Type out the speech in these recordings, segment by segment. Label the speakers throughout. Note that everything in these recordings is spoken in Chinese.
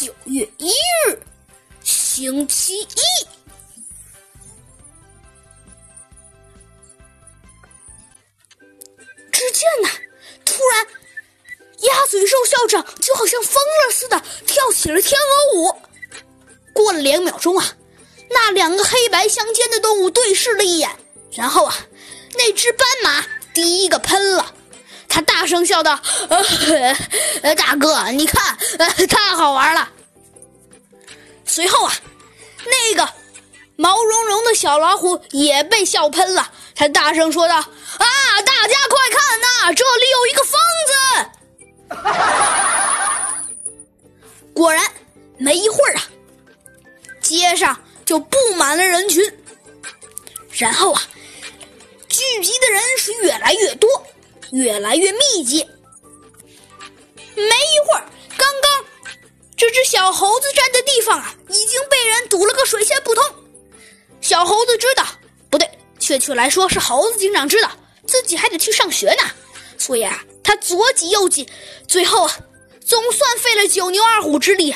Speaker 1: 九月一日，星期一。只见呢，突然，鸭嘴兽校长就好像疯了似的跳起了天鹅舞。过了两秒钟啊，那两个黑白相间的动物对视了一眼，然后啊，那只斑马第一个喷了。他大声笑道：“呃，大哥，你看，呃太好玩了。”随后啊，那个毛茸茸的小老虎也被笑喷了。他大声说道：“啊，大家快看呐，这里有一个疯子！”果然，没一会儿啊，街上就布满了人群，然后啊，聚集的人是越来越多。越来越密集。没一会儿，刚刚这只小猴子站的地方啊，已经被人堵了个水泄不通。小猴子知道，不对，确切来说是猴子警长知道自己还得去上学呢，所以啊，他左挤右挤，最后啊，总算费了九牛二虎之力，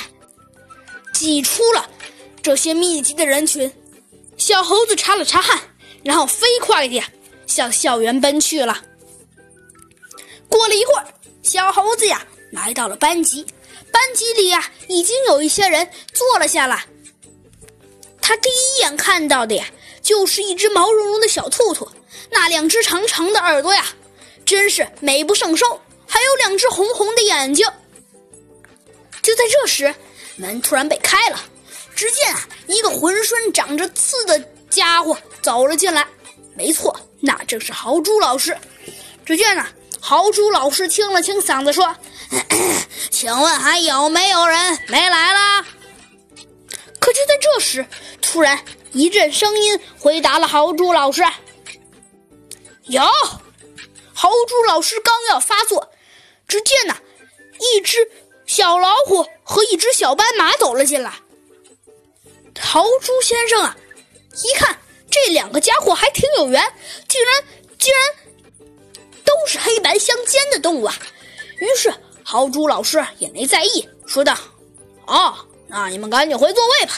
Speaker 1: 挤出了这些密集的人群。小猴子擦了擦汗，然后飞快地向校园奔去了。一会儿，小猴子呀来到了班级，班级里呀已经有一些人坐了下来。他第一眼看到的呀，就是一只毛茸茸的小兔兔，那两只长长的耳朵呀，真是美不胜收，还有两只红红的眼睛。就在这时，门突然被开了，只见啊一个浑身长着刺的家伙走了进来。没错，那正是豪猪老师。只见呢。豪猪老师清了清嗓子说：“ 请问还有没有人没来啦？”可就在这时，突然一阵声音回答了豪猪老师：“有。”豪猪老师刚要发作，只见呐，一只小老虎和一只小斑马走了进来。豪猪先生啊，一看这两个家伙还挺有缘，竟然竟然。白相间的动物啊！于是豪猪老师也没在意，说道：“哦，那你们赶紧回座位吧。”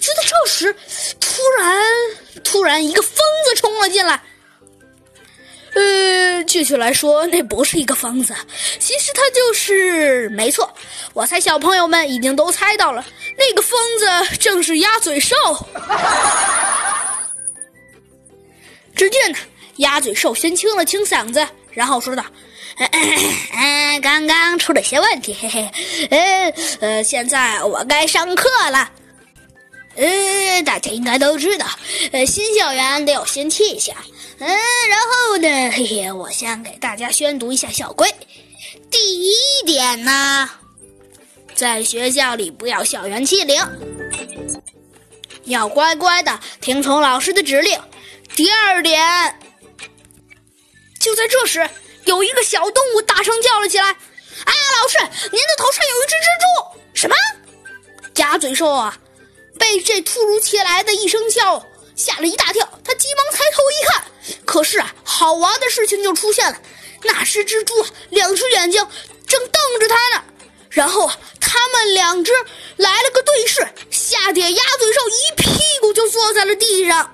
Speaker 1: 就在这时，突然，突然一个疯子冲了进来。呃，具体来说，那不是一个疯子，其实他就是……没错，我猜小朋友们已经都猜到了，那个疯子正是鸭嘴兽。只见呢，鸭嘴兽先清了清嗓子。然后说道：“嗯，刚刚出了些问题，嘿嘿，呃呃，现在我该上课了。呃，大家应该都知道，呃，新校园得有新气象。嗯，然后呢，嘿嘿，我先给大家宣读一下校规。第一点呢，在学校里不要校园欺凌，要乖乖的听从老师的指令。第二点。”就在这时，有一个小动物大声叫了起来：“啊，老师，您的头上有一只蜘蛛！”什么？鸭嘴兽啊，被这突如其来的一声叫吓了一大跳。他急忙抬头一看，可是啊，好玩的事情就出现了。那只蜘蛛两只眼睛正瞪着他呢。然后啊，他们两只来了个对视，吓得鸭嘴兽一屁股就坐在了地上。